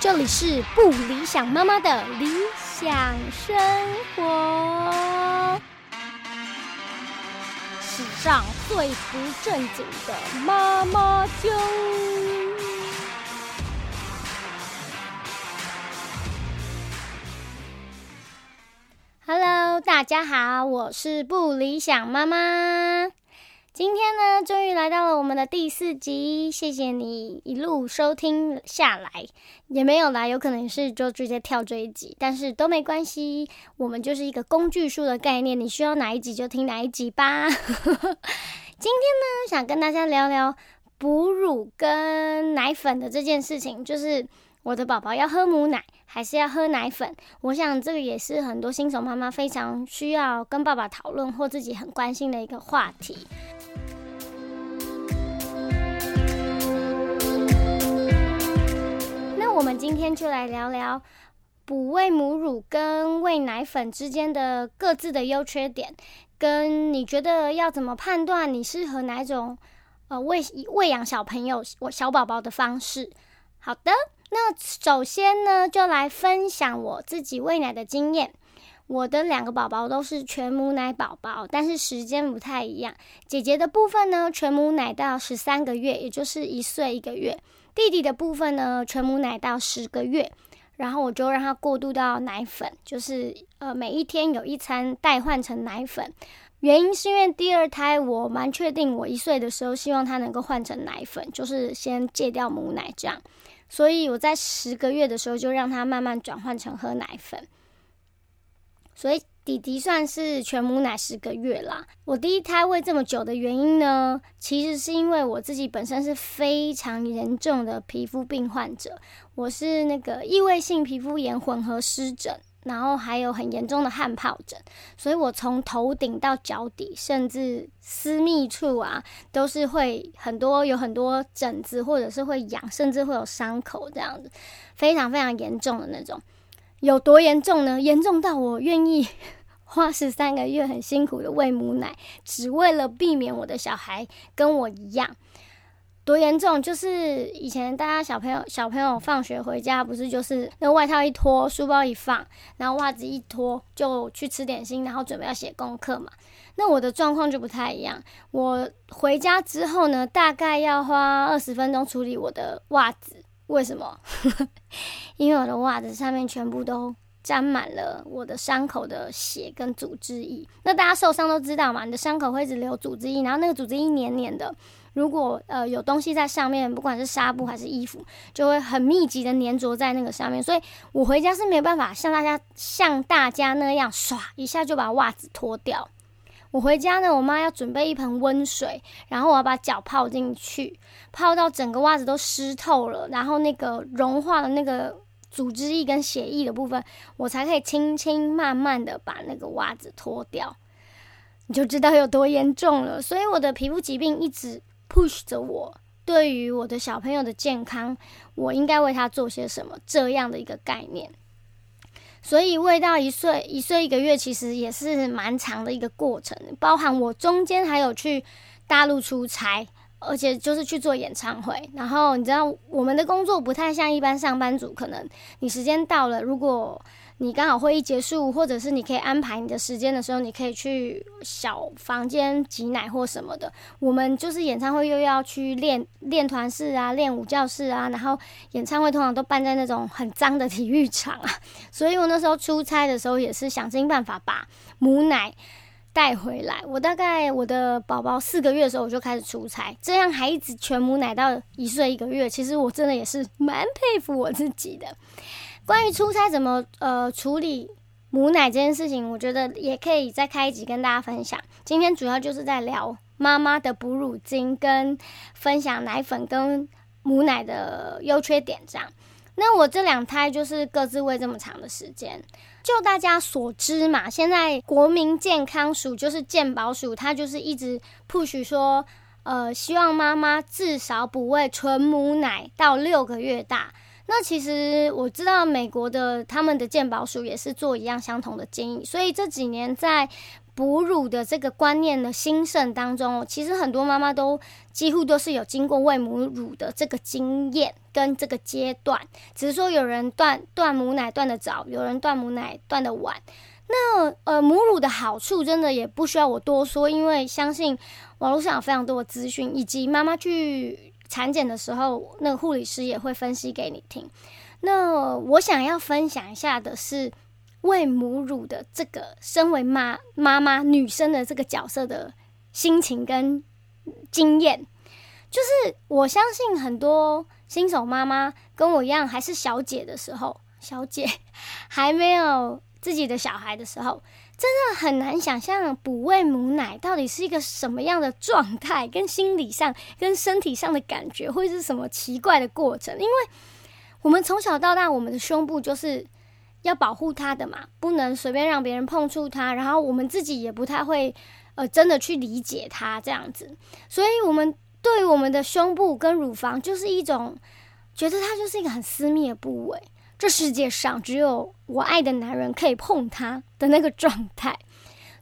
这里是不理想妈妈的理想生活，史上最不正经的妈妈经。Hello，大家好，我是不理想妈妈。今天呢，终于来到了我们的第四集，谢谢你一路收听下来，也没有啦，有可能是就直接跳这一集，但是都没关系，我们就是一个工具书的概念，你需要哪一集就听哪一集吧。今天呢，想跟大家聊聊哺乳跟奶粉的这件事情，就是我的宝宝要喝母奶还是要喝奶粉？我想这个也是很多新手妈妈非常需要跟爸爸讨论或自己很关心的一个话题。那我们今天就来聊聊哺喂母乳跟喂奶粉之间的各自的优缺点，跟你觉得要怎么判断你适合哪种呃喂喂养小朋友我小宝宝的方式。好的，那首先呢，就来分享我自己喂奶的经验。我的两个宝宝都是全母奶宝宝，但是时间不太一样。姐姐的部分呢，全母奶到十三个月，也就是一岁一个月。弟弟的部分呢，全母奶到十个月，然后我就让他过渡到奶粉，就是呃每一天有一餐代换成奶粉。原因是因为第二胎我蛮确定，我一岁的时候希望他能够换成奶粉，就是先戒掉母奶这样，所以我在十个月的时候就让他慢慢转换成喝奶粉，所以。弟弟算是全母奶十个月啦。我第一胎喂这么久的原因呢，其实是因为我自己本身是非常严重的皮肤病患者，我是那个异位性皮肤炎混合湿疹，然后还有很严重的汗疱疹，所以我从头顶到脚底，甚至私密处啊，都是会很多有很多疹子，或者是会痒，甚至会有伤口这样子，非常非常严重的那种。有多严重呢？严重到我愿意 花十三个月很辛苦的喂母奶，只为了避免我的小孩跟我一样。多严重？就是以前大家小朋友小朋友放学回家，不是就是那外套一脱，书包一放，然后袜子一脱，就去吃点心，然后准备要写功课嘛。那我的状况就不太一样。我回家之后呢，大概要花二十分钟处理我的袜子。为什么？因为我的袜子上面全部都沾满了我的伤口的血跟组织液。那大家受伤都知道嘛，你的伤口会一直流组织液，然后那个组织液黏黏的，如果呃有东西在上面，不管是纱布还是衣服，就会很密集的粘着在那个上面。所以我回家是没有办法像大家像大家那样唰一下就把袜子脱掉。我回家呢，我妈要准备一盆温水，然后我要把脚泡进去，泡到整个袜子都湿透了，然后那个融化的那个组织液跟血液的部分，我才可以轻轻慢慢的把那个袜子脱掉，你就知道有多严重了。所以我的皮肤疾病一直 push 着我，对于我的小朋友的健康，我应该为他做些什么这样的一个概念。所以喂到一岁一岁一个月，其实也是蛮长的一个过程，包含我中间还有去大陆出差，而且就是去做演唱会。然后你知道，我们的工作不太像一般上班族，可能你时间到了，如果你刚好会议结束，或者是你可以安排你的时间的时候，你可以去小房间挤奶或什么的。我们就是演唱会又要去练练团室啊，练舞教室啊，然后演唱会通常都办在那种很脏的体育场啊。所以我那时候出差的时候也是想尽办法把母奶带回来。我大概我的宝宝四个月的时候我就开始出差，这样还一直全母奶到一岁一个月。其实我真的也是蛮佩服我自己的。关于出差怎么呃处理母奶这件事情，我觉得也可以再开一集跟大家分享。今天主要就是在聊妈妈的哺乳经，跟分享奶粉跟母奶的优缺点这样。那我这两胎就是各自喂这么长的时间，就大家所知嘛，现在国民健康署就是健保署，它就是一直 push 说，呃，希望妈妈至少哺喂纯母奶到六个月大。那其实我知道美国的他们的健保署也是做一样相同的建议，所以这几年在哺乳的这个观念的兴盛当中，其实很多妈妈都几乎都是有经过喂母乳的这个经验跟这个阶段，只是说有人断断母奶断的早，有人断母奶断的晚。那呃，母乳的好处真的也不需要我多说，因为相信网络上有非常多的资讯，以及妈妈去产检的时候，那个护理师也会分析给你听。那我想要分享一下的是喂母乳的这个身为妈妈妈女生的这个角色的心情跟经验，就是我相信很多新手妈妈跟我一样还是小姐的时候，小姐 还没有。自己的小孩的时候，真的很难想象哺喂母奶到底是一个什么样的状态，跟心理上、跟身体上的感觉会是什么奇怪的过程。因为我们从小到大，我们的胸部就是要保护它的嘛，不能随便让别人碰触它，然后我们自己也不太会呃真的去理解它这样子，所以我们对我们的胸部跟乳房就是一种觉得它就是一个很私密的部位。这世界上只有我爱的男人可以碰他的那个状态，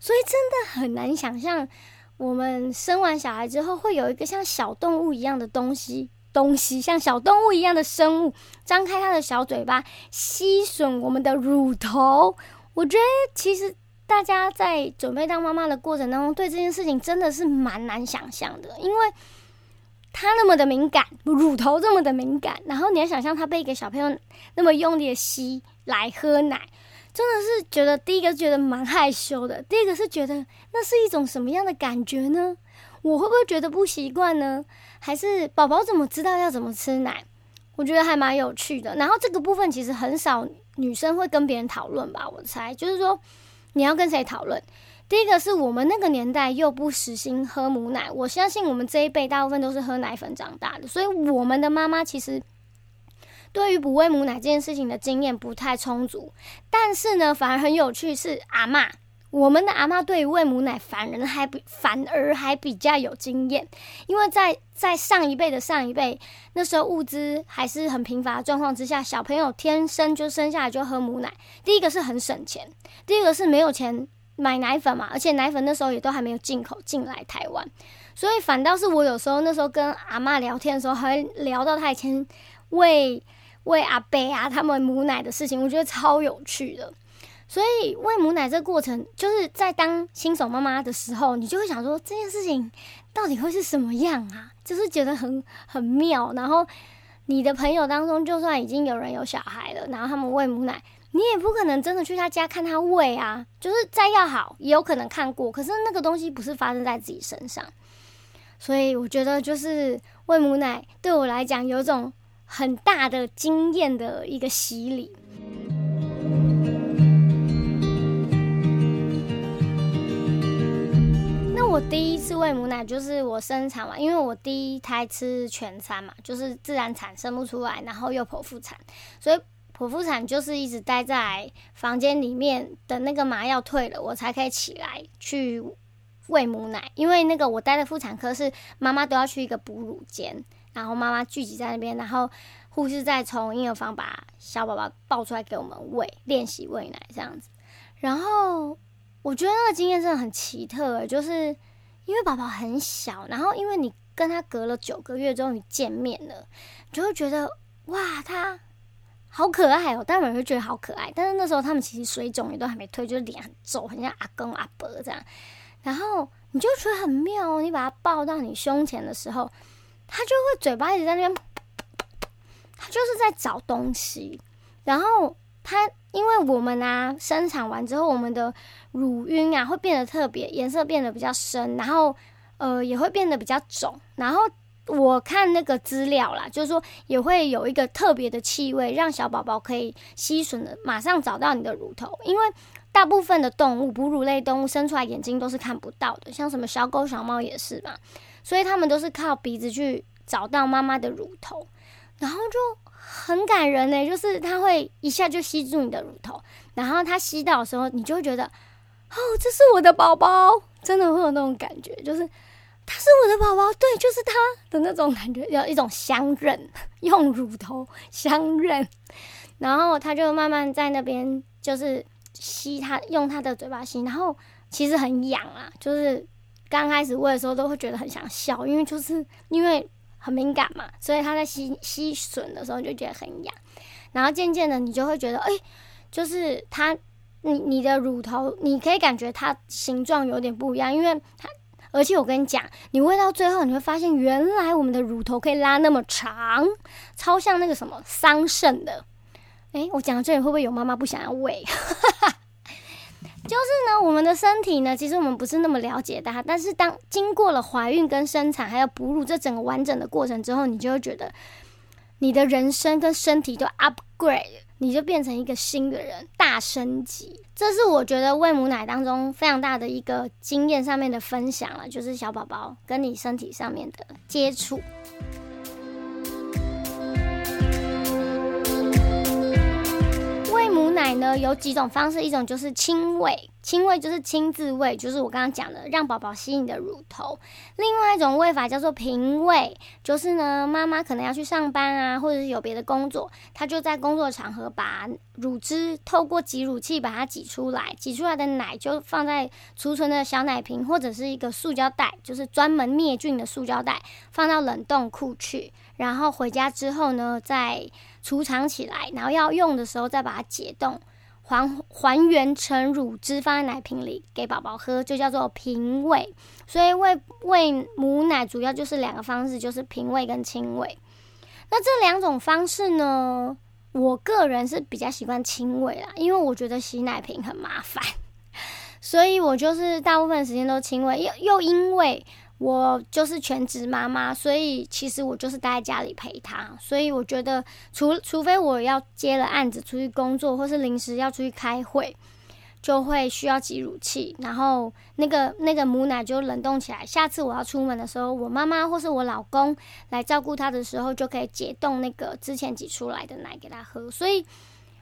所以真的很难想象，我们生完小孩之后会有一个像小动物一样的东西，东西像小动物一样的生物，张开它的小嘴巴吸吮我们的乳头。我觉得其实大家在准备当妈妈的过程当中，对这件事情真的是蛮难想象的，因为。他那么的敏感，乳头这么的敏感，然后你要想象他被一个小朋友那么用力的吸来喝奶，真的是觉得第一个觉得蛮害羞的，第二个是觉得那是一种什么样的感觉呢？我会不会觉得不习惯呢？还是宝宝怎么知道要怎么吃奶？我觉得还蛮有趣的。然后这个部分其实很少女生会跟别人讨论吧，我猜就是说你要跟谁讨论？第一个是我们那个年代又不实行喝母奶，我相信我们这一辈大部分都是喝奶粉长大的，所以我们的妈妈其实对于哺喂母奶这件事情的经验不太充足。但是呢，反而很有趣是阿妈，我们的阿妈对于喂母奶反而还比反而还比较有经验，因为在在上一辈的上一辈，那时候物资还是很贫乏的状况之下，小朋友天生就生下来就喝母奶。第一个是很省钱，第二个是没有钱。买奶粉嘛，而且奶粉那时候也都还没有进口进来台湾，所以反倒是我有时候那时候跟阿妈聊天的时候，还聊到她以前喂喂阿伯啊他们母奶的事情，我觉得超有趣的。所以喂母奶这个过程，就是在当新手妈妈的时候，你就会想说这件事情到底会是什么样啊？就是觉得很很妙。然后你的朋友当中，就算已经有人有小孩了，然后他们喂母奶。你也不可能真的去他家看他喂啊，就是再要好也有可能看过，可是那个东西不是发生在自己身上，所以我觉得就是喂母奶对我来讲有种很大的经验的一个洗礼。那我第一次喂母奶就是我生产完，因为我第一胎吃全餐嘛，就是自然产生不出来，然后又剖腹产，所以。剖腹产就是一直待在房间里面等那个麻药退了，我才可以起来去喂母奶。因为那个我待的妇产科是妈妈都要去一个哺乳间，然后妈妈聚集在那边，然后护士再从婴儿房把小宝宝抱出来给我们喂，练习喂奶这样子。然后我觉得那个经验真的很奇特，就是因为宝宝很小，然后因为你跟他隔了九个月终于见面了，就会觉得哇，他。好可爱哦！当然会觉得好可爱，但是那时候他们其实水肿也都还没退，就是脸很皱，很像阿公阿伯这样。然后你就觉得很妙，你把它抱到你胸前的时候，它就会嘴巴一直在那边，它就是在找东西。然后它因为我们啊生产完之后，我们的乳晕啊会变得特别颜色变得比较深，然后呃也会变得比较肿，然后。我看那个资料啦，就是说也会有一个特别的气味，让小宝宝可以吸吮的，马上找到你的乳头。因为大部分的动物，哺乳类动物生出来眼睛都是看不到的，像什么小狗、小猫也是嘛，所以他们都是靠鼻子去找到妈妈的乳头，然后就很感人呢，就是它会一下就吸住你的乳头，然后它吸到的时候，你就会觉得，哦，这是我的宝宝，真的会有那种感觉，就是。他是我的宝宝，对，就是他的那种感觉，有一种相认，用乳头相认，然后他就慢慢在那边就是吸他，用他的嘴巴吸，然后其实很痒啊，就是刚开始喂的时候都会觉得很想笑，因为就是因为很敏感嘛，所以他在吸吸吮的时候就觉得很痒。然后渐渐的，你就会觉得，哎，就是他，你你的乳头，你可以感觉它形状有点不一样，因为它，而且我跟你讲，你喂到最后，你会发现原来我们的乳头可以拉那么长，超像那个什么桑葚的。哎，我讲到这里会不会有妈妈不想要喂？就是呢，我们的身体呢，其实我们不是那么了解它，但是当经过了怀孕跟生产还有哺乳这整个完整的过程之后，你就会觉得。你的人生跟身体都 upgrade，你就变成一个新的人，大升级。这是我觉得喂母奶当中非常大的一个经验上面的分享了，就是小宝宝跟你身体上面的接触。喂母奶呢有几种方式，一种就是亲喂。亲喂就是亲自喂，就是我刚刚讲的，让宝宝吸你的乳头。另外一种喂法叫做平喂，就是呢，妈妈可能要去上班啊，或者是有别的工作，她就在工作场合把乳汁透过挤乳器把它挤出来，挤出来的奶就放在储存的小奶瓶或者是一个塑胶袋，就是专门灭菌的塑胶袋，放到冷冻库去，然后回家之后呢，再储藏起来，然后要用的时候再把它解冻。还还原成乳汁放在奶瓶里给宝宝喝，就叫做平喂。所以喂喂母奶主要就是两个方式，就是平喂跟亲喂。那这两种方式呢，我个人是比较习惯亲喂啦，因为我觉得洗奶瓶很麻烦，所以我就是大部分时间都亲喂。又又因为。我就是全职妈妈，所以其实我就是待在家里陪他。所以我觉得，除除非我要接了案子出去工作，或是临时要出去开会，就会需要挤乳器，然后那个那个母奶就冷冻起来。下次我要出门的时候，我妈妈或是我老公来照顾他的时候，就可以解冻那个之前挤出来的奶给他喝。所以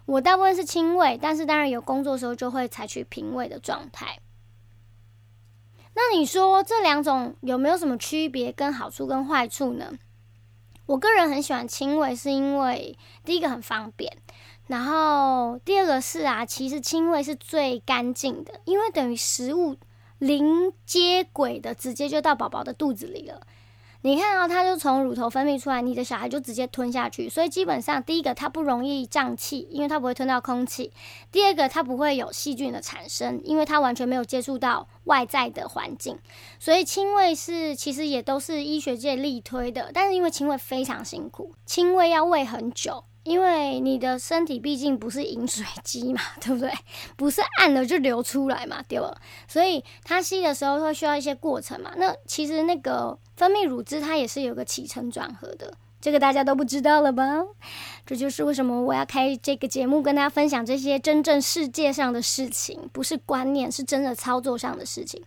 我大部分是亲喂，但是当然有工作的时候就会采取平喂的状态。那你说这两种有没有什么区别、跟好处、跟坏处呢？我个人很喜欢亲喂，是因为第一个很方便，然后第二个是啊，其实亲喂是最干净的，因为等于食物零接轨的，直接就到宝宝的肚子里了。你看啊，它就从乳头分泌出来，你的小孩就直接吞下去，所以基本上第一个它不容易胀气，因为它不会吞到空气；第二个它不会有细菌的产生，因为它完全没有接触到外在的环境。所以亲喂是其实也都是医学界力推的，但是因为亲喂非常辛苦，亲喂要喂很久。因为你的身体毕竟不是饮水机嘛，对不对？不是按了就流出来嘛，对吧？所以它吸的时候会需要一些过程嘛。那其实那个分泌乳汁它也是有个起承转合的，这个大家都不知道了吧？这就是为什么我要开这个节目跟大家分享这些真正世界上的事情，不是观念，是真的操作上的事情。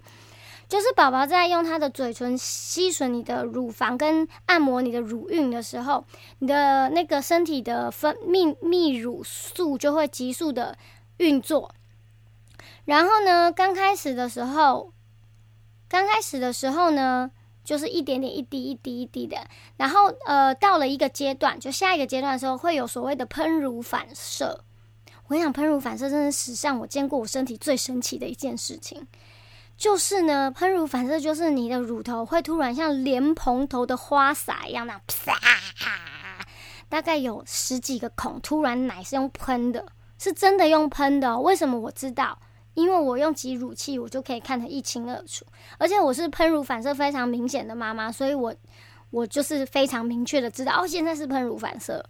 就是宝宝在用他的嘴唇吸吮你的乳房跟按摩你的乳晕的时候，你的那个身体的分泌泌乳素就会急速的运作。然后呢，刚开始的时候，刚开始的时候呢，就是一点点、一滴一滴一滴的。然后呃，到了一个阶段，就下一个阶段的时候，会有所谓的喷乳反射。我想，喷乳反射真是史上我见过我身体最神奇的一件事情。就是呢，喷乳反射就是你的乳头会突然像莲蓬头的花洒一样，那啪，大概有十几个孔，突然奶是用喷的，是真的用喷的。为什么我知道？因为我用挤乳器，我就可以看得一清二楚。而且我是喷乳反射非常明显的妈妈，所以我我就是非常明确的知道，哦，现在是喷乳反射。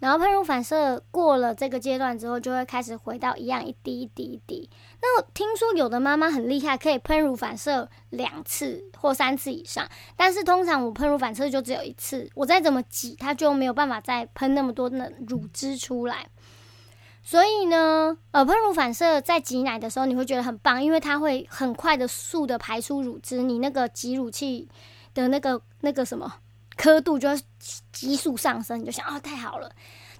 然后喷乳反射过了这个阶段之后，就会开始回到一样一滴一滴一滴。那听说有的妈妈很厉害，可以喷乳反射两次或三次以上，但是通常我喷乳反射就只有一次，我再怎么挤，它就没有办法再喷那么多的乳汁出来。所以呢，呃，喷乳反射在挤奶的时候，你会觉得很棒，因为它会很快的速的排出乳汁，你那个挤乳器的那个那个什么。刻度就急速上升，你就想啊，太好了。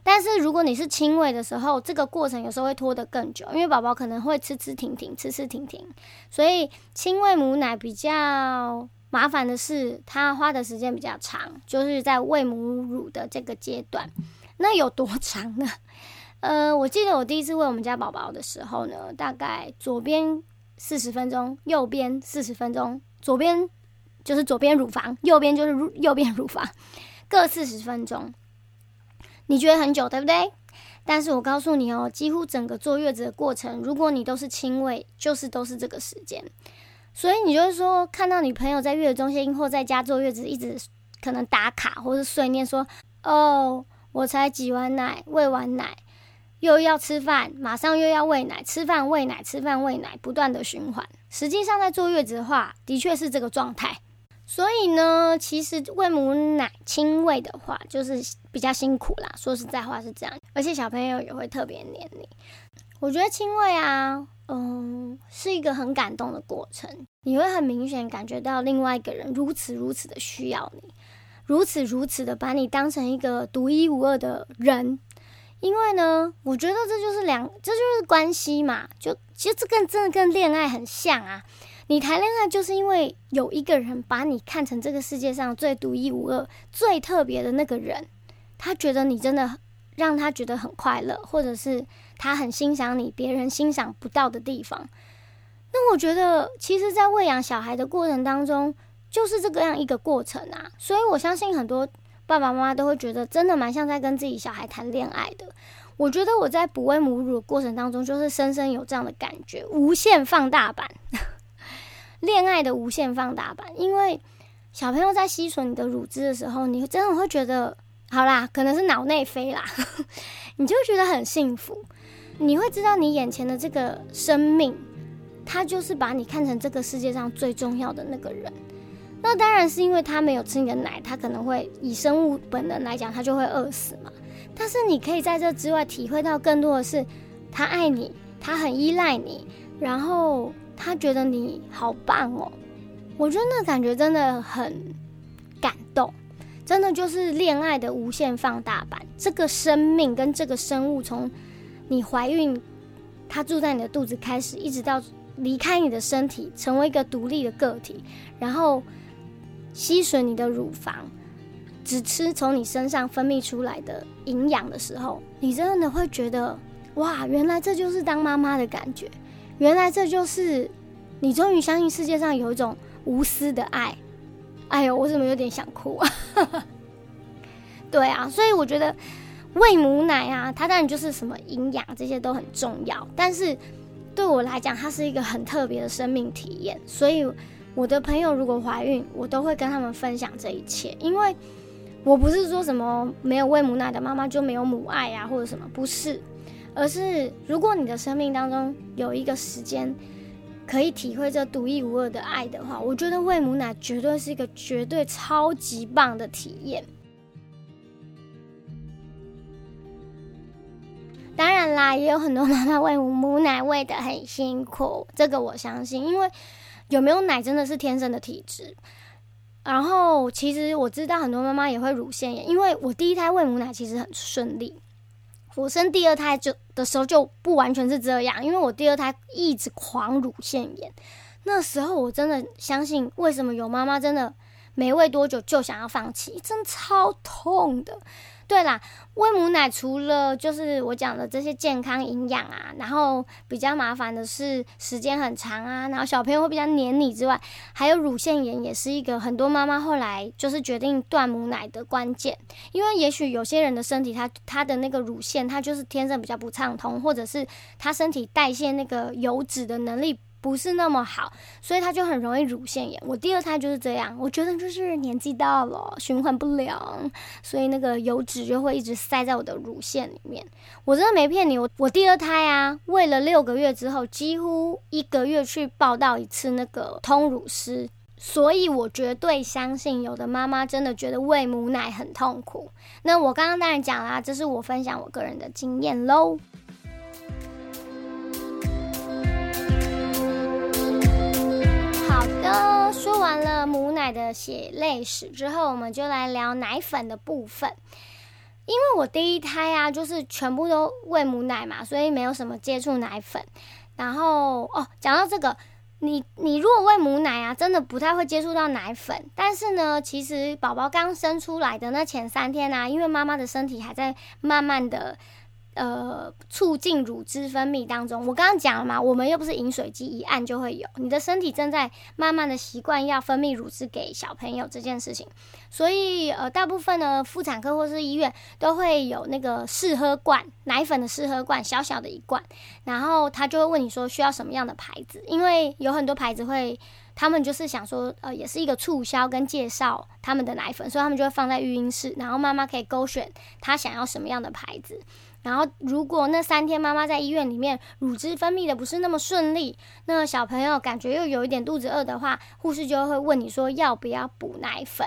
但是如果你是亲喂的时候，这个过程有时候会拖得更久，因为宝宝可能会吃吃停停，吃吃停停。所以亲喂母奶比较麻烦的是，它花的时间比较长，就是在喂母乳的这个阶段。那有多长呢？呃，我记得我第一次喂我们家宝宝的时候呢，大概左边四十分钟，右边四十分钟，左边就是左边乳房，右边就是右边乳房，各四十分钟。你觉得很久，对不对？但是我告诉你哦，几乎整个坐月子的过程，如果你都是亲喂，就是都是这个时间。所以你就是说，看到你朋友在月子中心或在家坐月子，一直可能打卡或是碎念说：“哦，我才挤完奶，喂完奶，又要吃饭，马上又要喂奶，吃饭喂奶，吃饭喂奶，不断的循环。”实际上在坐月子的话，的确是这个状态。所以呢，其实喂母奶亲喂的话，就是比较辛苦啦。说实在话是这样，而且小朋友也会特别黏你。我觉得亲喂啊，嗯，是一个很感动的过程。你会很明显感觉到另外一个人如此如此的需要你，如此如此的把你当成一个独一无二的人。因为呢，我觉得这就是两，这就是关系嘛。就其实这跟真的跟恋爱很像啊。你谈恋爱就是因为有一个人把你看成这个世界上最独一无二、最特别的那个人，他觉得你真的让他觉得很快乐，或者是他很欣赏你别人欣赏不到的地方。那我觉得，其实，在喂养小孩的过程当中，就是这个样一个过程啊。所以我相信很多爸爸妈妈都会觉得，真的蛮像在跟自己小孩谈恋爱的。我觉得我在哺喂母乳的过程当中，就是深深有这样的感觉，无限放大版。恋爱的无限放大版，因为小朋友在吸吮你的乳汁的时候，你真的会觉得，好啦，可能是脑内飞啦，你就觉得很幸福。你会知道，你眼前的这个生命，他就是把你看成这个世界上最重要的那个人。那当然是因为他没有吃你的奶，他可能会以生物本能来讲，他就会饿死嘛。但是你可以在这之外体会到更多的是，他爱你，他很依赖你，然后。他觉得你好棒哦，我觉得那感觉真的很感动，真的就是恋爱的无限放大版。这个生命跟这个生物，从你怀孕，他住在你的肚子开始，一直到离开你的身体，成为一个独立的个体，然后吸吮你的乳房，只吃从你身上分泌出来的营养的时候，你真的会觉得哇，原来这就是当妈妈的感觉。原来这就是你终于相信世界上有一种无私的爱。哎呦，我怎么有点想哭啊？对啊，所以我觉得喂母奶啊，它当然就是什么营养这些都很重要，但是对我来讲，它是一个很特别的生命体验。所以我的朋友如果怀孕，我都会跟他们分享这一切，因为我不是说什么没有喂母奶的妈妈就没有母爱啊，或者什么，不是。而是，如果你的生命当中有一个时间可以体会这独一无二的爱的话，我觉得喂母奶绝对是一个绝对超级棒的体验。当然啦，也有很多妈妈喂母奶喂的很辛苦，这个我相信，因为有没有奶真的是天生的体质。然后，其实我知道很多妈妈也会乳腺炎，因为我第一胎喂母奶其实很顺利。我生第二胎就的时候就不完全是这样，因为我第二胎一直狂乳腺炎，那时候我真的相信，为什么有妈妈真的没喂多久就想要放弃，真超痛的。对啦，喂母奶除了就是我讲的这些健康营养啊，然后比较麻烦的是时间很长啊，然后小朋友会比较黏你之外，还有乳腺炎也是一个很多妈妈后来就是决定断母奶的关键，因为也许有些人的身体他他的那个乳腺他就是天生比较不畅通，或者是他身体代谢那个油脂的能力。不是那么好，所以他就很容易乳腺炎。我第二胎就是这样，我觉得就是年纪到了，循环不良，所以那个油脂就会一直塞在我的乳腺里面。我真的没骗你，我我第二胎啊，喂了六个月之后，几乎一个月去报道一次那个通乳师，所以我绝对相信，有的妈妈真的觉得喂母奶很痛苦。那我刚刚当然讲啦，这是我分享我个人的经验喽。好的，说完了母奶的血泪史之后，我们就来聊奶粉的部分。因为我第一胎啊，就是全部都喂母奶嘛，所以没有什么接触奶粉。然后哦，讲到这个，你你如果喂母奶啊，真的不太会接触到奶粉。但是呢，其实宝宝刚生出来的那前三天啊，因为妈妈的身体还在慢慢的呃，促进乳汁分泌当中，我刚刚讲了嘛，我们又不是饮水机，一按就会有。你的身体正在慢慢的习惯要分泌乳汁给小朋友这件事情，所以呃，大部分的妇产科或是医院都会有那个试喝罐，奶粉的试喝罐，小小的一罐，然后他就会问你说需要什么样的牌子，因为有很多牌子会，他们就是想说，呃，也是一个促销跟介绍他们的奶粉，所以他们就会放在育婴室，然后妈妈可以勾选他想要什么样的牌子。然后，如果那三天妈妈在医院里面乳汁分泌的不是那么顺利，那小朋友感觉又有一点肚子饿的话，护士就会问你说要不要补奶粉。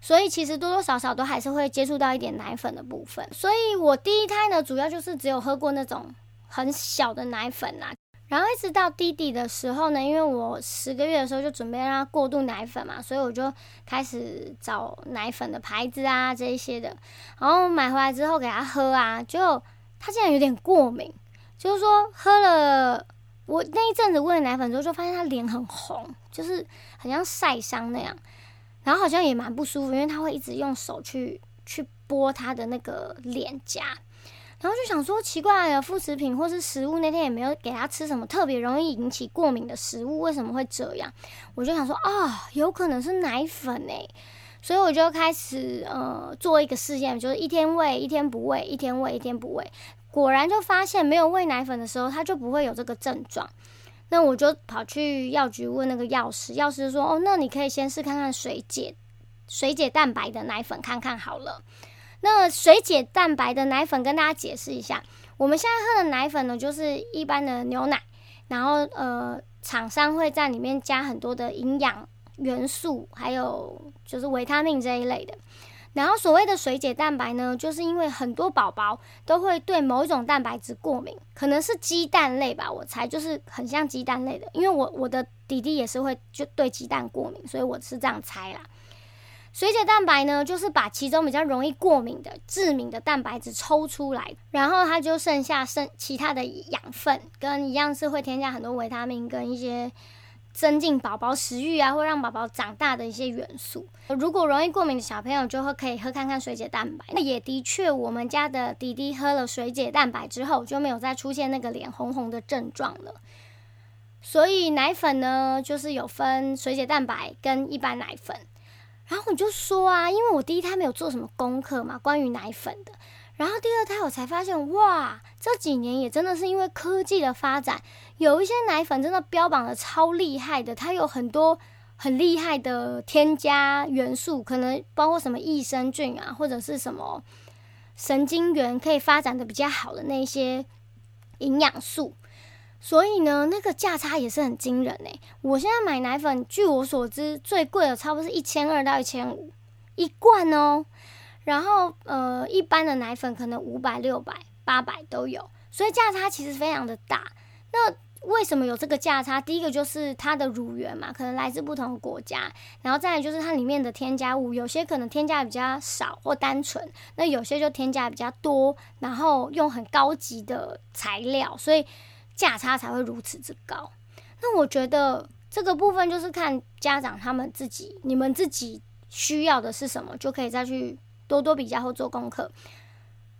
所以其实多多少少都还是会接触到一点奶粉的部分。所以我第一胎呢，主要就是只有喝过那种很小的奶粉啦。然后一直到弟弟的时候呢，因为我十个月的时候就准备让他过渡奶粉嘛，所以我就开始找奶粉的牌子啊这一些的。然后买回来之后给他喝啊，就他竟然有点过敏，就是说喝了我那一阵子喂奶粉之后，就发现他脸很红，就是很像晒伤那样，然后好像也蛮不舒服，因为他会一直用手去去拨他的那个脸颊。然后就想说奇怪了，副食品或是食物那天也没有给他吃什么特别容易引起过敏的食物，为什么会这样？我就想说啊，有可能是奶粉诶。所以我就开始呃做一个试验，就是一天喂一天不喂，一天喂一天不喂，果然就发现没有喂奶粉的时候，他就不会有这个症状。那我就跑去药局问那个药师，药师说哦，那你可以先试看看水解水解蛋白的奶粉看看好了。那水解蛋白的奶粉，跟大家解释一下，我们现在喝的奶粉呢，就是一般的牛奶，然后呃，厂商会在里面加很多的营养元素，还有就是维他命这一类的。然后所谓的水解蛋白呢，就是因为很多宝宝都会对某一种蛋白质过敏，可能是鸡蛋类吧，我猜就是很像鸡蛋类的，因为我我的弟弟也是会就对鸡蛋过敏，所以我是这样猜啦。水解蛋白呢，就是把其中比较容易过敏的致敏的蛋白质抽出来，然后它就剩下剩其他的养分，跟一样是会添加很多维他命跟一些增进宝宝食欲啊，会让宝宝长大的一些元素。如果容易过敏的小朋友，就会可以喝看看水解蛋白。那也的确，我们家的弟弟喝了水解蛋白之后，就没有再出现那个脸红红的症状了。所以奶粉呢，就是有分水解蛋白跟一般奶粉。然后我就说啊，因为我第一胎没有做什么功课嘛，关于奶粉的。然后第二胎我才发现，哇，这几年也真的是因为科技的发展，有一些奶粉真的标榜的超厉害的，它有很多很厉害的添加元素，可能包括什么益生菌啊，或者是什么神经元可以发展的比较好的那些营养素。所以呢，那个价差也是很惊人诶。我现在买奶粉，据我所知，最贵的差不多是一千二到一千五一罐哦。然后呃，一般的奶粉可能五百、六百、八百都有，所以价差其实非常的大。那为什么有这个价差？第一个就是它的乳源嘛，可能来自不同的国家，然后再来就是它里面的添加物，有些可能添加比较少或单纯，那有些就添加比较多，然后用很高级的材料，所以。价差才会如此之高，那我觉得这个部分就是看家长他们自己，你们自己需要的是什么，就可以再去多多比较或做功课。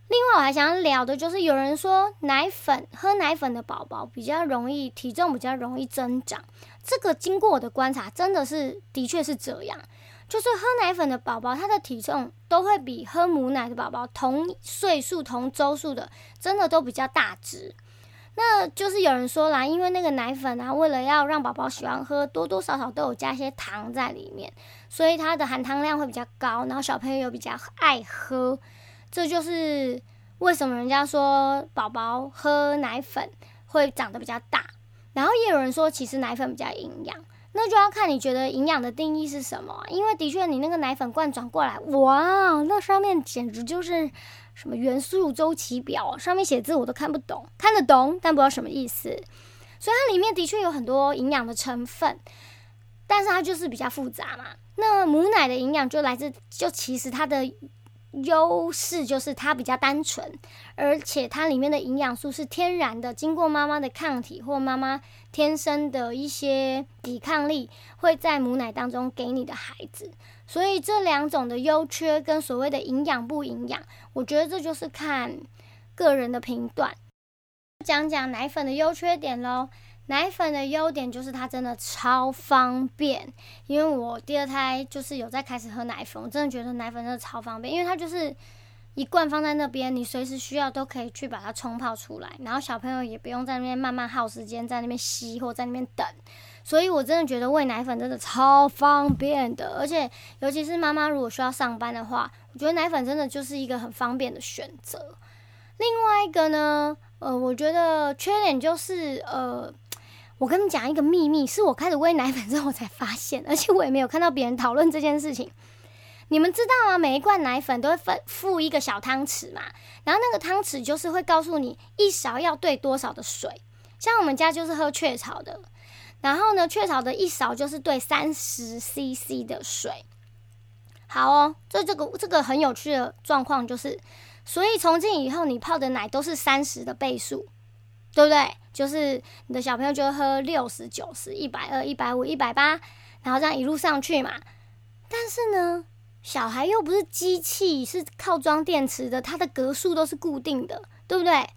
另外，我还想聊的就是，有人说奶粉喝奶粉的宝宝比较容易体重比较容易增长，这个经过我的观察，真的是的确是这样，就是喝奶粉的宝宝，他的体重都会比喝母奶的宝宝同岁数同周数的，真的都比较大只。那就是有人说啦，因为那个奶粉啊，为了要让宝宝喜欢喝，多多少少都有加一些糖在里面，所以它的含糖量会比较高，然后小朋友又比较爱喝，这就是为什么人家说宝宝喝奶粉会长得比较大。然后也有人说，其实奶粉比较营养，那就要看你觉得营养的定义是什么。因为的确，你那个奶粉罐转过来，哇，那上面简直就是。什么元素周期表上面写字我都看不懂，看得懂但不知道什么意思。所以它里面的确有很多营养的成分，但是它就是比较复杂嘛。那母奶的营养就来自，就其实它的优势就是它比较单纯，而且它里面的营养素是天然的，经过妈妈的抗体或妈妈天生的一些抵抗力，会在母奶当中给你的孩子。所以这两种的优缺跟所谓的营养不营养，我觉得这就是看个人的评断。讲讲奶粉的优缺点喽。奶粉的优点就是它真的超方便，因为我第二胎就是有在开始喝奶粉，我真的觉得奶粉真的超方便，因为它就是一罐放在那边，你随时需要都可以去把它冲泡出来，然后小朋友也不用在那边慢慢耗时间在那边吸或在那边等，所以我真的觉得喂奶粉真的超方便的，而且尤其是妈妈如果需要上班的话，我觉得奶粉真的就是一个很方便的选择。另外一个呢，呃，我觉得缺点就是呃。我跟你讲一个秘密，是我开始喂奶粉之后我才发现，而且我也没有看到别人讨论这件事情。你们知道吗？每一罐奶粉都会分附一个小汤匙嘛，然后那个汤匙就是会告诉你一勺要兑多少的水。像我们家就是喝雀巢的，然后呢，雀巢的一勺就是兑三十 CC 的水。好哦，这这个这个很有趣的状况就是，所以从今以后你泡的奶都是三十的倍数。对不对？就是你的小朋友就会喝六十九十一百二一百五一百八，然后这样一路上去嘛。但是呢，小孩又不是机器，是靠装电池的，它的格数都是固定的，对不对？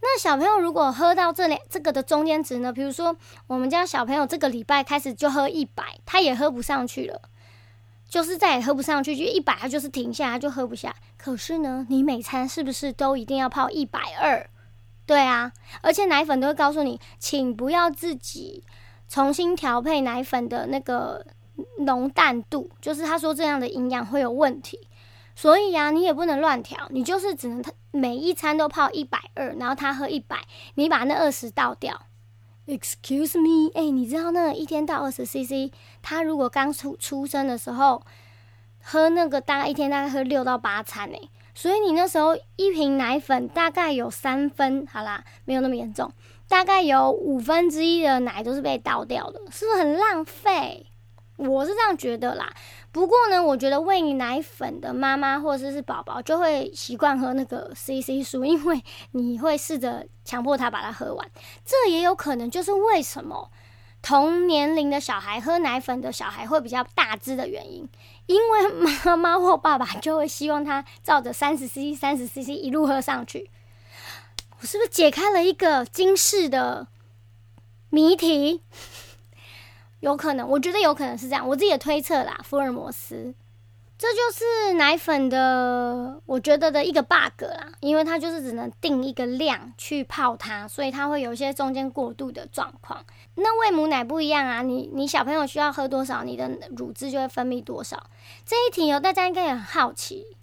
那小朋友如果喝到这两这个的中间值呢？比如说我们家小朋友这个礼拜开始就喝一百，他也喝不上去了，就是再也喝不上去，就一百他就是停下，他就喝不下。可是呢，你每餐是不是都一定要泡一百二？对啊，而且奶粉都会告诉你，请不要自己重新调配奶粉的那个浓淡度，就是他说这样的营养会有问题，所以啊，你也不能乱调，你就是只能他每一餐都泡一百二，然后他喝一百，你把那二十倒掉。Excuse me，哎，你知道那一天倒二十 CC，他如果刚出出生的时候喝那个，大概一天大概喝六到八餐哎。所以你那时候一瓶奶粉大概有三分，好啦，没有那么严重，大概有五分之一的奶都是被倒掉的，是不是很浪费？我是这样觉得啦。不过呢，我觉得喂奶粉的妈妈或者是宝宝就会习惯喝那个 CC 素，因为你会试着强迫他把它喝完，这也有可能就是为什么。同年龄的小孩喝奶粉的小孩会比较大只的原因，因为妈妈或爸爸就会希望他照着三十 cc、三十 cc 一路喝上去。我是不是解开了一个惊世的谜题？有可能，我觉得有可能是这样，我自己的推测啦，福尔摩斯。这就是奶粉的，我觉得的一个 bug 啦，因为它就是只能定一个量去泡它，所以它会有一些中间过渡的状况。那喂母奶不一样啊，你你小朋友需要喝多少，你的乳汁就会分泌多少。这一题哦，大家应该也很好奇，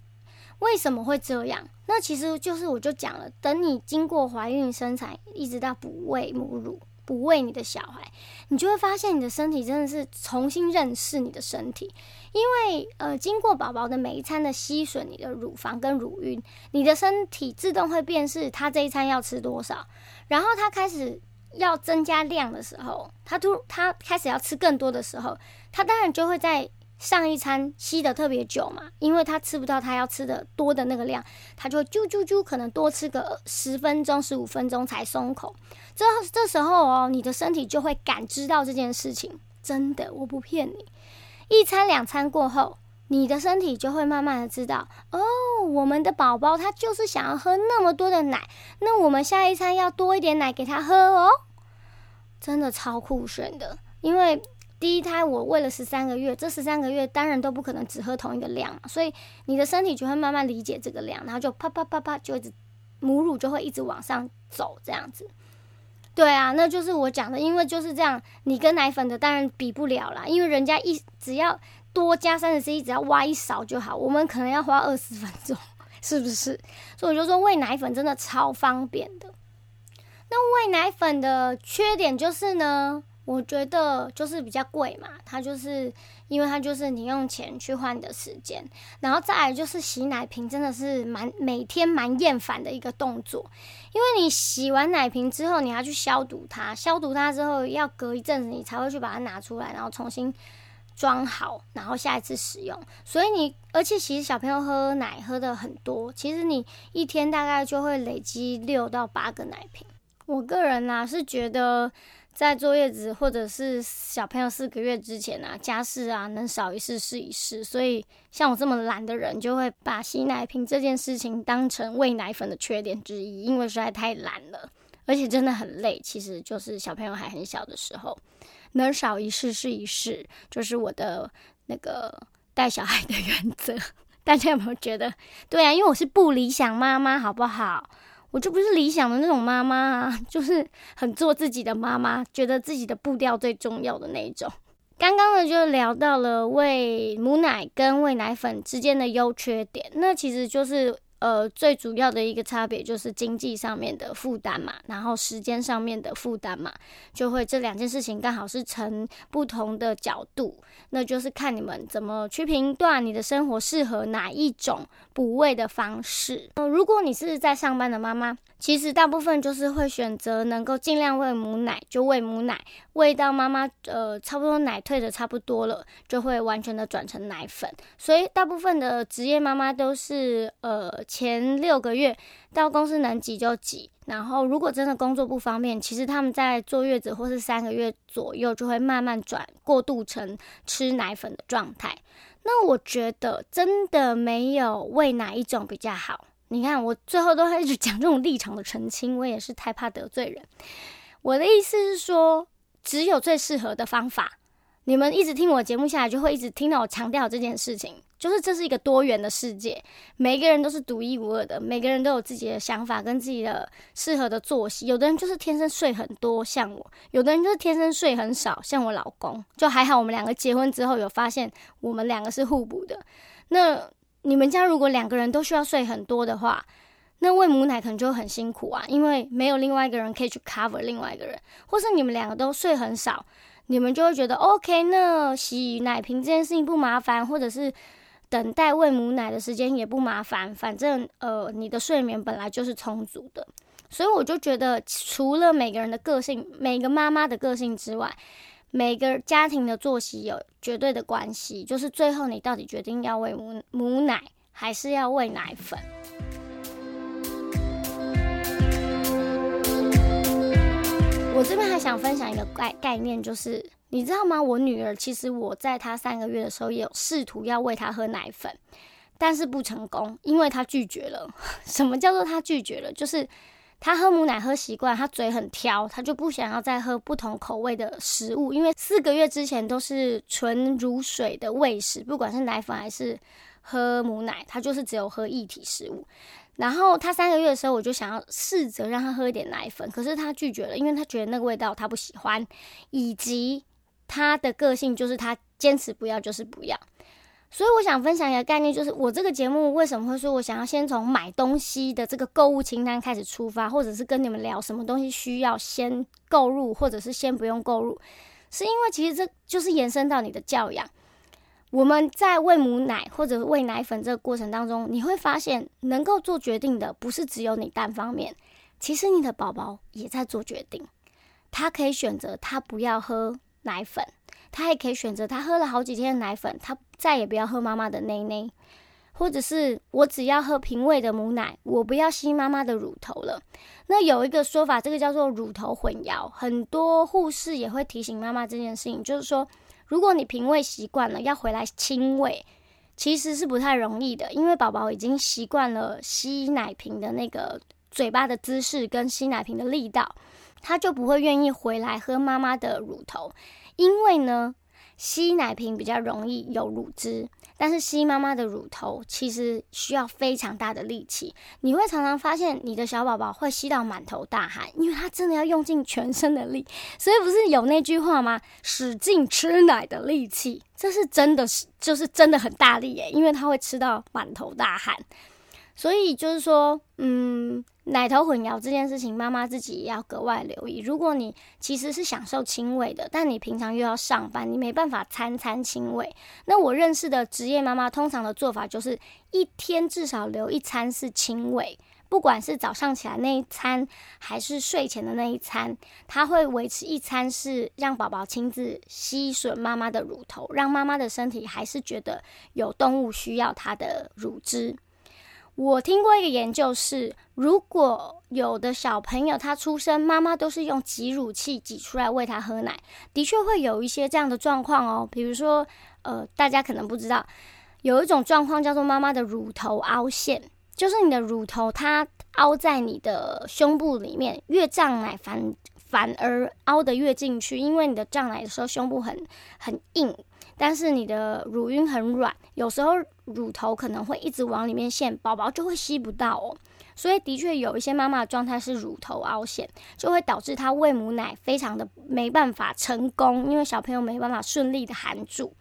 为什么会这样？那其实就是我就讲了，等你经过怀孕生产，一直到哺喂母乳。不喂你的小孩，你就会发现你的身体真的是重新认识你的身体，因为呃，经过宝宝的每一餐的吸吮，你的乳房跟乳晕，你的身体自动会辨识他这一餐要吃多少，然后他开始要增加量的时候，他突他开始要吃更多的时候，他当然就会在。上一餐吸的特别久嘛，因为他吃不到他要吃的多的那个量，他就啾啾啾，可能多吃个十分钟、十五分钟才松口。这这时候哦，你的身体就会感知到这件事情，真的，我不骗你。一餐两餐过后，你的身体就会慢慢的知道，哦，我们的宝宝他就是想要喝那么多的奶，那我们下一餐要多一点奶给他喝哦。真的超酷炫的，因为。第一胎我喂了十三个月，这十三个月当然都不可能只喝同一个量，所以你的身体就会慢慢理解这个量，然后就啪啪啪啪就一直母乳就会一直往上走，这样子。对啊，那就是我讲的，因为就是这样，你跟奶粉的当然比不了啦，因为人家一只要多加三十 c，只要挖一勺就好，我们可能要花二十分钟，是不是？所以我就说喂奶粉真的超方便的。那喂奶粉的缺点就是呢？我觉得就是比较贵嘛，它就是因为它就是你用钱去换的时间，然后再来就是洗奶瓶真的是蛮每天蛮厌烦的一个动作，因为你洗完奶瓶之后，你要去消毒它，消毒它之后要隔一阵子你才会去把它拿出来，然后重新装好，然后下一次使用。所以你而且其实小朋友喝奶喝的很多，其实你一天大概就会累积六到八个奶瓶。我个人呢是觉得。在坐月子或者是小朋友四个月之前啊，家事啊能少一事是一事。所以像我这么懒的人，就会把洗奶瓶这件事情当成喂奶粉的缺点之一，因为实在太懒了，而且真的很累。其实就是小朋友还很小的时候，能少一事是一事，就是我的那个带小孩的原则。大家有没有觉得？对啊，因为我是不理想妈妈，好不好？我就不是理想的那种妈妈啊，就是很做自己的妈妈，觉得自己的步调最重要的那一种。刚刚呢，就聊到了喂母奶跟喂奶粉之间的优缺点，那其实就是呃最主要的一个差别就是经济上面的负担嘛，然后时间上面的负担嘛，就会这两件事情刚好是成不同的角度，那就是看你们怎么去评断你的生活适合哪一种。补位的方式，呃，如果你是在上班的妈妈，其实大部分就是会选择能够尽量喂母奶就喂母奶，喂到妈妈呃差不多奶退的差不多了，就会完全的转成奶粉。所以大部分的职业妈妈都是呃前六个月到公司能挤就挤，然后如果真的工作不方便，其实他们在坐月子或是三个月左右就会慢慢转过渡成吃奶粉的状态。那我觉得真的没有喂哪一种比较好。你看，我最后都一直讲这种立场的澄清，我也是太怕得罪人。我的意思是说，只有最适合的方法。你们一直听我节目下来，就会一直听到我强调这件事情。就是这是一个多元的世界，每个人都是独一无二的，每个人都有自己的想法跟自己的适合的作息。有的人就是天生睡很多，像我；有的人就是天生睡很少，像我老公。就还好，我们两个结婚之后有发现，我们两个是互补的。那你们家如果两个人都需要睡很多的话，那喂母奶可能就很辛苦啊，因为没有另外一个人可以去 cover 另外一个人，或是你们两个都睡很少，你们就会觉得 OK，那洗奶瓶这件事情不麻烦，或者是。等待喂母奶的时间也不麻烦，反正呃，你的睡眠本来就是充足的，所以我就觉得，除了每个人的个性、每个妈妈的个性之外，每个家庭的作息有绝对的关系，就是最后你到底决定要喂母母奶还是要喂奶粉。我这边还想分享一个概概念，就是。你知道吗？我女儿其实我在她三个月的时候也有试图要喂她喝奶粉，但是不成功，因为她拒绝了。什么叫做她拒绝了？就是他喝母奶喝习惯，他嘴很挑，他就不想要再喝不同口味的食物。因为四个月之前都是纯乳水的喂食，不管是奶粉还是喝母奶，他就是只有喝液体食物。然后他三个月的时候，我就想要试着让他喝一点奶粉，可是他拒绝了，因为他觉得那个味道他不喜欢，以及。他的个性就是他坚持不要就是不要，所以我想分享一个概念，就是我这个节目为什么会说我想要先从买东西的这个购物清单开始出发，或者是跟你们聊什么东西需要先购入，或者是先不用购入，是因为其实这就是延伸到你的教养。我们在喂母奶或者喂奶粉这个过程当中，你会发现能够做决定的不是只有你单方面，其实你的宝宝也在做决定，他可以选择他不要喝。奶粉，他也可以选择他喝了好几天的奶粉，他再也不要喝妈妈的奶奶，或者是我只要喝平胃的母奶，我不要吸妈妈的乳头了。那有一个说法，这个叫做乳头混淆，很多护士也会提醒妈妈这件事情，就是说，如果你平胃习惯了，要回来亲喂，其实是不太容易的，因为宝宝已经习惯了吸奶瓶的那个嘴巴的姿势跟吸奶瓶的力道。他就不会愿意回来喝妈妈的乳头，因为呢，吸奶瓶比较容易有乳汁，但是吸妈妈的乳头其实需要非常大的力气。你会常常发现你的小宝宝会吸到满头大汗，因为他真的要用尽全身的力。所以不是有那句话吗？使劲吃奶的力气，这是真的是就是真的很大力耶，因为他会吃到满头大汗。所以就是说，嗯。奶头混淆这件事情，妈妈自己也要格外留意。如果你其实是享受亲喂的，但你平常又要上班，你没办法餐餐亲喂。那我认识的职业妈妈，通常的做法就是一天至少留一餐是亲喂，不管是早上起来那一餐，还是睡前的那一餐，她会维持一餐是让宝宝亲自吸吮妈妈的乳头，让妈妈的身体还是觉得有动物需要它的乳汁。我听过一个研究是，如果有的小朋友他出生，妈妈都是用挤乳器挤出来喂他喝奶，的确会有一些这样的状况哦。比如说，呃，大家可能不知道，有一种状况叫做妈妈的乳头凹陷，就是你的乳头它凹在你的胸部里面，越胀奶反反而凹得越进去，因为你的胀奶的时候胸部很很硬。但是你的乳晕很软，有时候乳头可能会一直往里面陷，宝宝就会吸不到哦。所以的确有一些妈妈的状态是乳头凹陷，就会导致她喂母奶非常的没办法成功，因为小朋友没办法顺利的含住。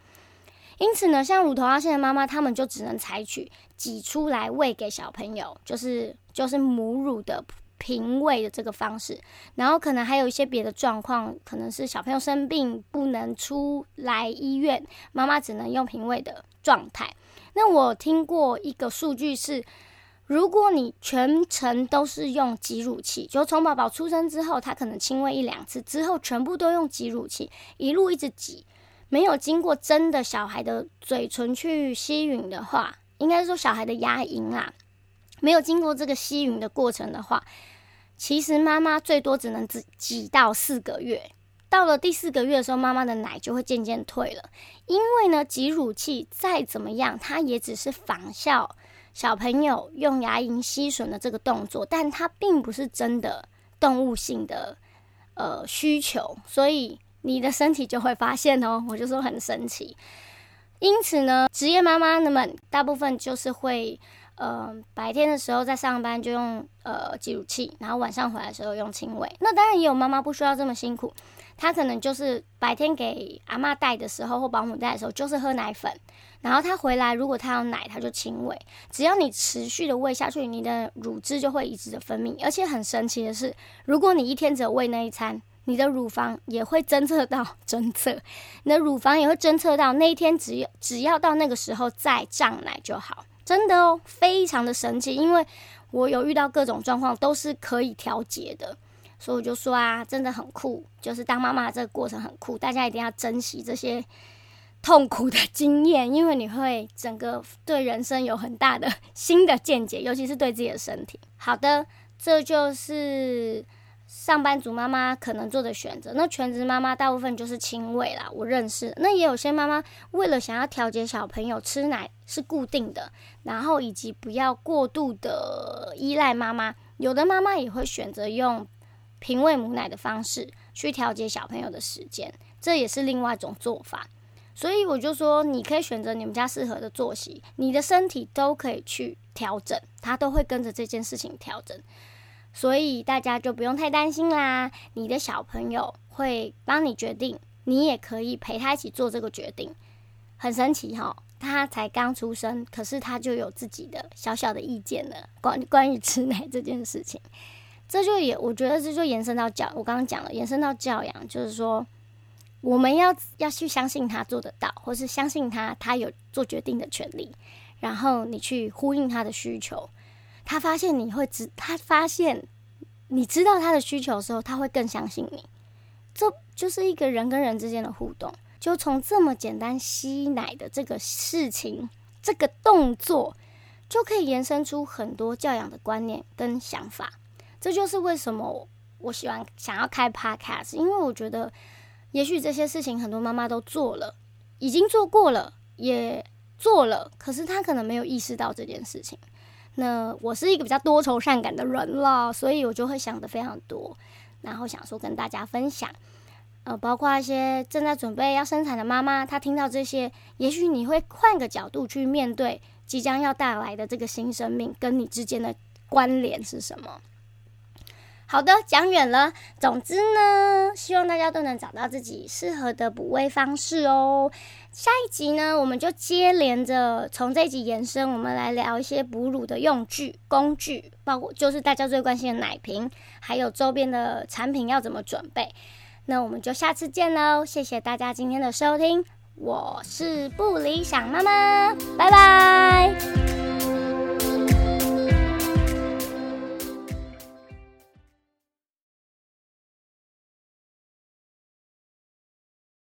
因此呢，像乳头凹陷的妈妈，他们就只能采取挤出来喂给小朋友，就是就是母乳的。平喂的这个方式，然后可能还有一些别的状况，可能是小朋友生病不能出来医院，妈妈只能用平喂的状态。那我听过一个数据是，如果你全程都是用挤乳器，就从宝宝出生之后，他可能亲喂一两次之后，全部都用挤乳器，一路一直挤，没有经过真的小孩的嘴唇去吸吮的话，应该说小孩的牙龈啊，没有经过这个吸吮的过程的话。其实妈妈最多只能挤挤到四个月，到了第四个月的时候，妈妈的奶就会渐渐退了。因为呢，挤乳器再怎么样，它也只是仿效小朋友用牙龈吸吮的这个动作，但它并不是真的动物性的呃需求，所以你的身体就会发现哦，我就说很神奇。因此呢，职业妈妈们大部分就是会。呃，白天的时候在上班就用呃挤乳器，然后晚上回来的时候用亲喂。那当然也有妈妈不需要这么辛苦，他可能就是白天给阿妈带的时候或保姆带的时候就是喝奶粉，然后他回来如果他要奶，他就亲喂。只要你持续的喂下去，你的乳汁就会一直的分泌。而且很神奇的是，如果你一天只有喂那一餐，你的乳房也会侦测到侦测，你的乳房也会侦测到那一天只要只要到那个时候再胀奶就好。真的哦，非常的神奇，因为我有遇到各种状况，都是可以调节的，所以我就说啊，真的很酷，就是当妈妈这个过程很酷，大家一定要珍惜这些痛苦的经验，因为你会整个对人生有很大的 新的见解，尤其是对自己的身体。好的，这就是。上班族妈妈可能做的选择，那全职妈妈大部分就是亲喂啦。我认识，那也有些妈妈为了想要调节小朋友吃奶是固定的，然后以及不要过度的依赖妈妈，有的妈妈也会选择用平喂母奶的方式去调节小朋友的时间，这也是另外一种做法。所以我就说，你可以选择你们家适合的作息，你的身体都可以去调整，它都会跟着这件事情调整。所以大家就不用太担心啦，你的小朋友会帮你决定，你也可以陪他一起做这个决定，很神奇哈。他才刚出生，可是他就有自己的小小的意见了，关关于吃奶这件事情，这就也我觉得这就延伸到教，我刚刚讲了，延伸到教养，就是说我们要要去相信他做得到，或是相信他他有做决定的权利，然后你去呼应他的需求。他发现你会知，他发现你知道他的需求的时候，他会更相信你。这就是一个人跟人之间的互动，就从这么简单吸奶的这个事情，这个动作，就可以延伸出很多教养的观念跟想法。这就是为什么我喜欢想要开 podcast，因为我觉得，也许这些事情很多妈妈都做了，已经做过了，也做了，可是她可能没有意识到这件事情。那我是一个比较多愁善感的人了，所以我就会想的非常多，然后想说跟大家分享，呃，包括一些正在准备要生产的妈妈，她听到这些，也许你会换个角度去面对即将要带来的这个新生命，跟你之间的关联是什么。好的，讲远了。总之呢，希望大家都能找到自己适合的补喂方式哦。下一集呢，我们就接连着从这一集延伸，我们来聊一些哺乳的用具、工具，包括就是大家最关心的奶瓶，还有周边的产品要怎么准备。那我们就下次见喽！谢谢大家今天的收听，我是不理想妈妈，拜拜。